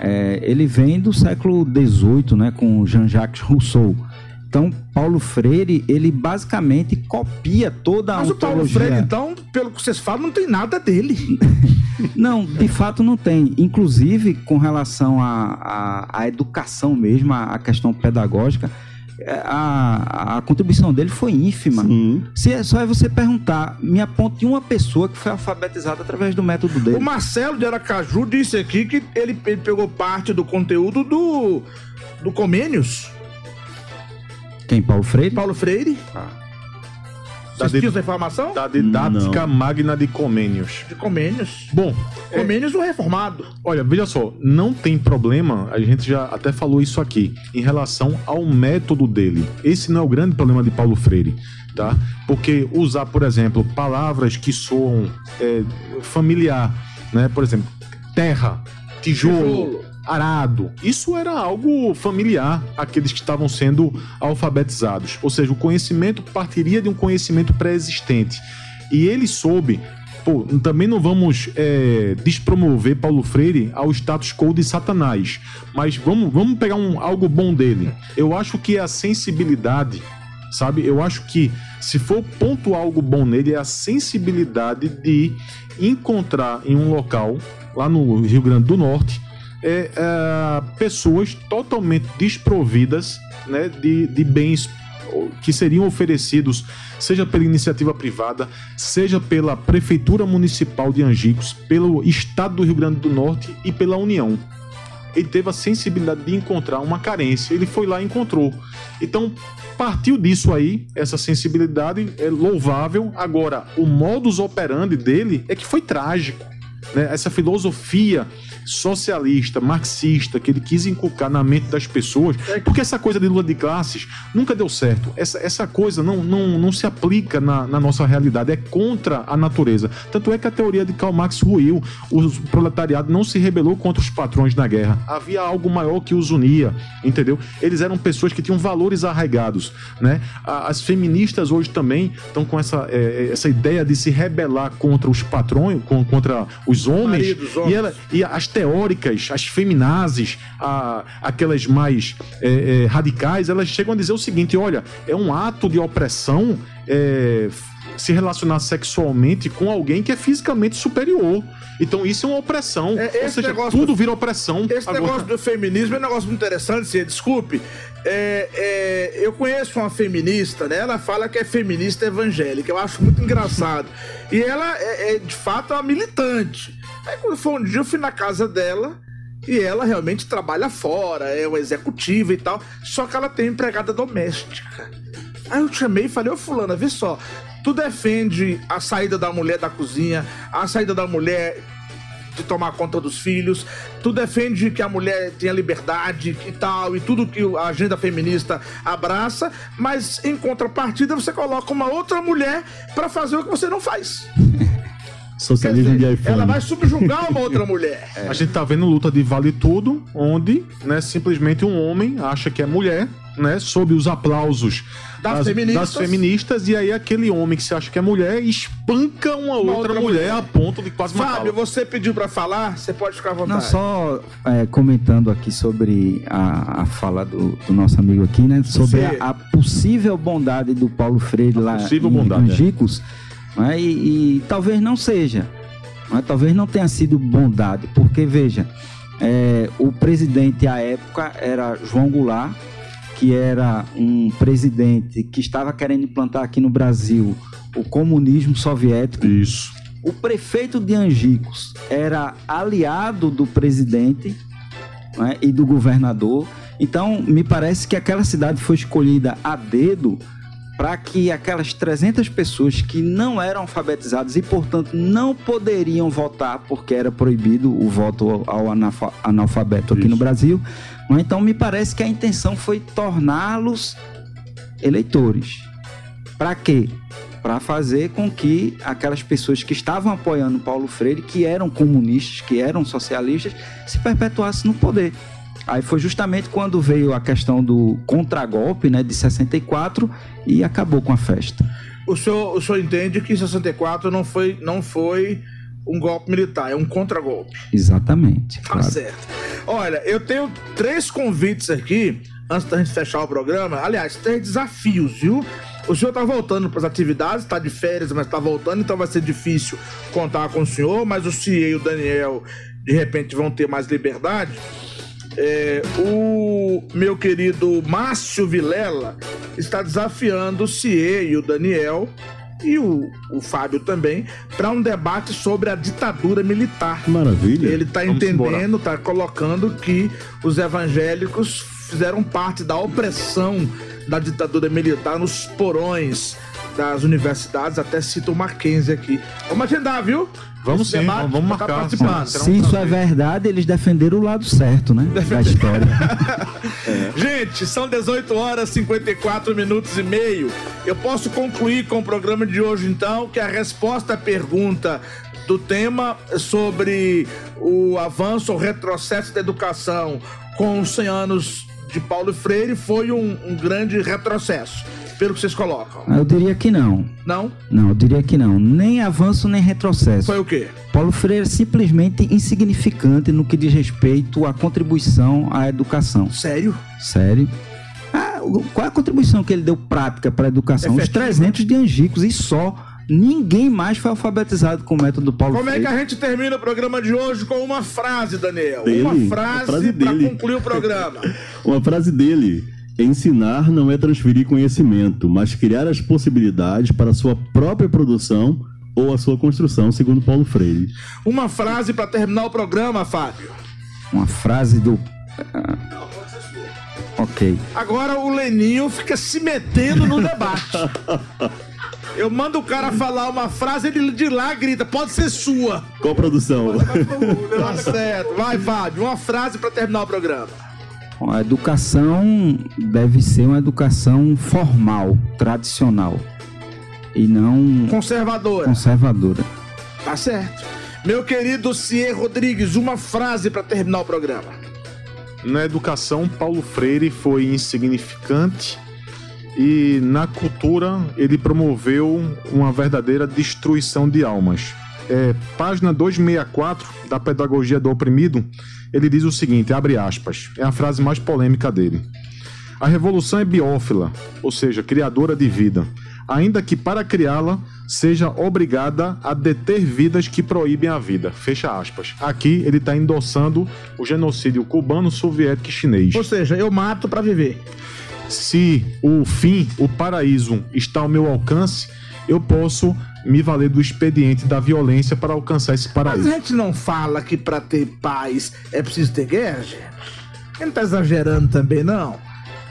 é, ele vem do século XVIII, né, com Jean-Jacques Rousseau. Então, Paulo Freire, ele basicamente copia toda a Mas o Paulo ontologia. Freire, então, pelo que vocês falam, não tem nada dele. Não, de fato não tem. Inclusive, com relação à à- à educação mesmo, à à questão pedagógica, é, a, a contribuição dele foi ínfima. Sim. Se é só é você perguntar, me aponte uma pessoa que foi alfabetizada através do método dele. O Marcelo de Aracaju disse aqui que ele, ele pegou parte do conteúdo do, do Comênios, Quem? Paulo Freire? Paulo Freire. Da, Vocês di- tinham essa informação? da didática magna de Comênios. De Comênios. Bom, é, Comênios o reformado. olha, veja só, não tem problema, a gente já até falou isso aqui, em relação ao método dele. Esse não é o grande problema de Paulo Freire, tá? Porque usar, por exemplo, palavras que soam é, familiar, né? Por exemplo, terra, tijolo, Tijolo. Arado. Isso era algo familiar àqueles que estavam sendo alfabetizados. Ou seja, o conhecimento partiria de um conhecimento pré-existente. E ele soube. Pô, também não vamos é, despromover Paulo Freire ao status quo de Satanás. Mas vamos, vamos pegar um, algo bom dele. Eu acho que a sensibilidade, sabe? Eu acho que se for pontuar algo bom nele, é a sensibilidade de encontrar em um local, lá no Rio Grande do Norte, é, é, pessoas totalmente desprovidas né, de, de bens que seriam oferecidos, seja pela iniciativa privada, seja pela Prefeitura Municipal de Angicos, pelo Estado do Rio Grande do Norte e pela União. Ele teve a sensibilidade de encontrar uma carência, ele foi lá e encontrou. Então, partiu disso aí, essa sensibilidade é louvável. Agora, o modus operandi dele é que foi trágico. Né? Essa filosofia socialista, marxista, que ele quis inculcar na mente das pessoas, porque essa coisa de luta de classes nunca deu certo. Essa, essa coisa não, não, não se aplica na, na nossa realidade, é contra a natureza. Tanto é que a teoria de Karl Marx ruiu, o proletariado não se rebelou contra os patrões na guerra. Havia algo maior que os unia, entendeu? Eles eram pessoas que tinham valores arraigados, né? As feministas hoje também estão com essa, eh, essa ideia de se rebelar contra os patrões, con- contra os homens. Maridos, homens. E, ela, e as teóricas, as feminazes, a- aquelas mais eh, eh, radicais, elas chegam a dizer o seguinte: olha, é um ato de opressão f- se relacionar sexualmente com alguém que é fisicamente superior. Então isso é uma opressão. É, Ou seja, tudo vira opressão. Esse Agora- negócio do feminismo é um negócio muito interessante, você desculpe. É, é, eu conheço uma feminista, né? Ela fala que é feminista evangélica. Eu acho muito engraçado. E ela é, é, de fato uma militante. Aí quando foi um dia, eu fui na casa dela e ela realmente trabalha fora, é uma executiva e tal. Só que ela tem empregada doméstica. Aí eu chamei e falei, ô fulana, vê só, tu defende a saída da mulher da cozinha, a saída da mulher de tomar conta dos filhos, tu defende que a mulher tenha liberdade e tal, e tudo que a agenda feminista abraça, mas em contrapartida você coloca uma outra mulher pra fazer o que você não faz. Socialismo de dizer, iPhone. ela vai subjugar uma outra mulher. A gente tá vendo luta de vale tudo, onde, né, simplesmente um homem acha que é mulher, né, sob os aplausos Das feministas. das feministas, e aí aquele homem que se acha que é mulher espanca uma, outra, outra mulher, mulher. a ponto de quase Fábio, matá-la. você pediu pra falar, você pode ficar à vontade. Não, só é, comentando aqui sobre a, a fala do, do nosso amigo aqui, né? Sobre Você- a, a possível bondade do Paulo Freire lá possível em bondade, é. Angicos, né? e, e talvez não seja. né? Talvez não tenha sido bondade, porque, veja, é, o presidente à época era João Goulart, que era um presidente que estava querendo implantar aqui no Brasil o comunismo soviético. Isso. O prefeito de Angicos era aliado do presidente né, e do governador. Então, me parece que aquela cidade foi escolhida a dedo para que aquelas 300 pessoas que não eram alfabetizadas e, portanto, não poderiam votar, porque era proibido o voto ao analfa- analfabeto aqui Isso. no Brasil. Então, me parece que a intenção foi torná-los eleitores. Para quê? Para fazer com que aquelas pessoas que estavam apoiando Paulo Freire, que eram comunistas, que eram socialistas, se perpetuassem no poder. Aí foi justamente quando veio a questão do contragolpe, né, de 64 e acabou com a festa. O senhor, o senhor entende que 64 não foi, não foi um golpe militar, é um contragolpe. Exatamente. Tá claro. certo. Olha, eu tenho três convites aqui, antes da gente fechar o programa. Aliás, três desafios, viu? O senhor está voltando para as atividades, está de férias, mas está voltando, então vai ser difícil contar com o senhor, mas o CIE e o Daniel, de repente, vão ter mais liberdade. É, o meu querido Márcio Vilela está desafiando o CIE e o Daniel e o, o Fábio também para um debate sobre a ditadura militar. Maravilha. Ele está entendendo, está colocando que os evangélicos fizeram parte da opressão da ditadura militar nos porões das universidades, até cito o Mackenzie aqui. Vamos agendar, viu? Vamos sim, debate, vamos tá marcar. Se isso é verdade, eles defenderam o lado certo, né? Da história. é. Gente, são 18 horas e 54 minutos e meio. Eu posso concluir com o programa de hoje, então, que a resposta à pergunta do tema sobre o avanço ou retrocesso da educação com os 100 anos de Paulo Freire foi um, um grande retrocesso pelo que vocês colocam? Eu diria que não. Não? Não, eu diria que não. Nem avanço, nem retrocesso. Foi o quê? Paulo Freire é simplesmente insignificante no que diz respeito à contribuição à educação. Sério? Sério. Ah, qual é a contribuição que ele deu prática para a educação? Efetivo. Os 300 de Angicos e só. Ninguém mais foi alfabetizado com o método Paulo Como Freire. Como é que a gente termina o programa de hoje com uma frase, Daniel? Dele, uma frase, frase para concluir o programa. uma frase dele. Ensinar não é transferir conhecimento, mas criar as possibilidades para a sua própria produção ou a sua construção, segundo Paulo Freire. Uma frase para terminar o programa, Fábio. Uma frase do. ok. Agora o Leninho fica se metendo no debate. Eu mando o cara falar uma frase, ele de lá grita, pode ser sua. Qual produção? Tá certo. Vai, Fábio, uma frase para terminar o programa. A educação deve ser uma educação formal, tradicional e não conservadora. Conservadora. Tá certo. Meu querido Cier Rodrigues, uma frase para terminar o programa. Na educação, Paulo Freire foi insignificante e na cultura ele promoveu uma verdadeira destruição de almas. É, página 264 da Pedagogia do Oprimido ele diz o seguinte, abre aspas, é a frase mais polêmica dele. A revolução é biófila, ou seja, criadora de vida, ainda que para criá-la seja obrigada a deter vidas que proíbem a vida. Fecha aspas. Aqui ele está endossando o genocídio cubano, soviético e chinês. Ou seja, eu mato para viver. Se o fim, o paraíso, está ao meu alcance, eu posso me valer do expediente da violência para alcançar esse paraíso. Mas a gente não fala que para ter paz é preciso ter guerra, gente? Ele não tá exagerando também, não?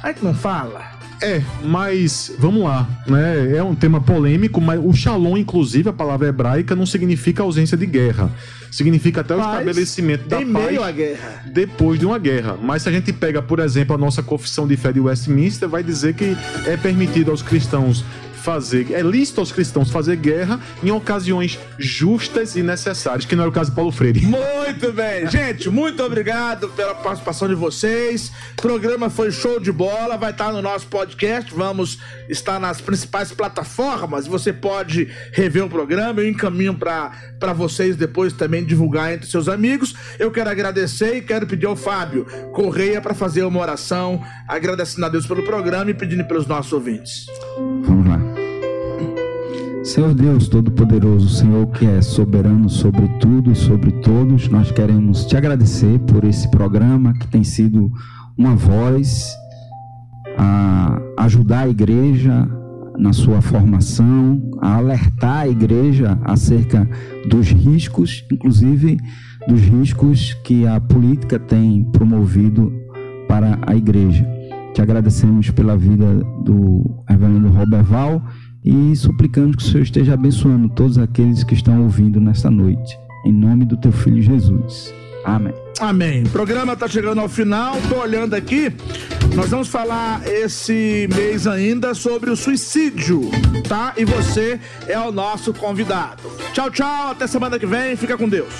A gente não fala. É, mas vamos lá, né? É um tema polêmico, mas o shalom, inclusive, a palavra hebraica, não significa ausência de guerra. Significa até o paz estabelecimento da paz meio à guerra. depois de uma guerra. Mas se a gente pega, por exemplo, a nossa confissão de fé de Westminster, vai dizer que é permitido aos cristãos fazer, é lícito aos cristãos fazer guerra em ocasiões justas e necessárias, que não é o caso de Paulo Freire. Muito bem, gente, muito obrigado pela participação de vocês. O programa foi show de bola, vai estar no nosso podcast, vamos estar nas principais plataformas. Você pode rever o programa, eu encaminho para vocês depois também divulgar entre seus amigos. Eu quero agradecer e quero pedir ao Fábio Correia para fazer uma oração, agradecendo a Deus pelo programa e pedindo pelos nossos ouvintes. Vamos lá. Senhor Deus Todo-Poderoso, Senhor que é soberano sobre tudo e sobre todos, nós queremos te agradecer por esse programa que tem sido uma voz a ajudar a igreja na sua formação, a alertar a igreja acerca dos riscos, inclusive dos riscos que a política tem promovido para a igreja. Te agradecemos pela vida do reverendo Roberval e suplicando que o Senhor esteja abençoando todos aqueles que estão ouvindo nesta noite. Em nome do teu filho Jesus. Amém. Amém. O programa está chegando ao final. Estou olhando aqui. Nós vamos falar esse mês ainda sobre o suicídio, tá? E você é o nosso convidado. Tchau, tchau. Até semana que vem. Fica com Deus.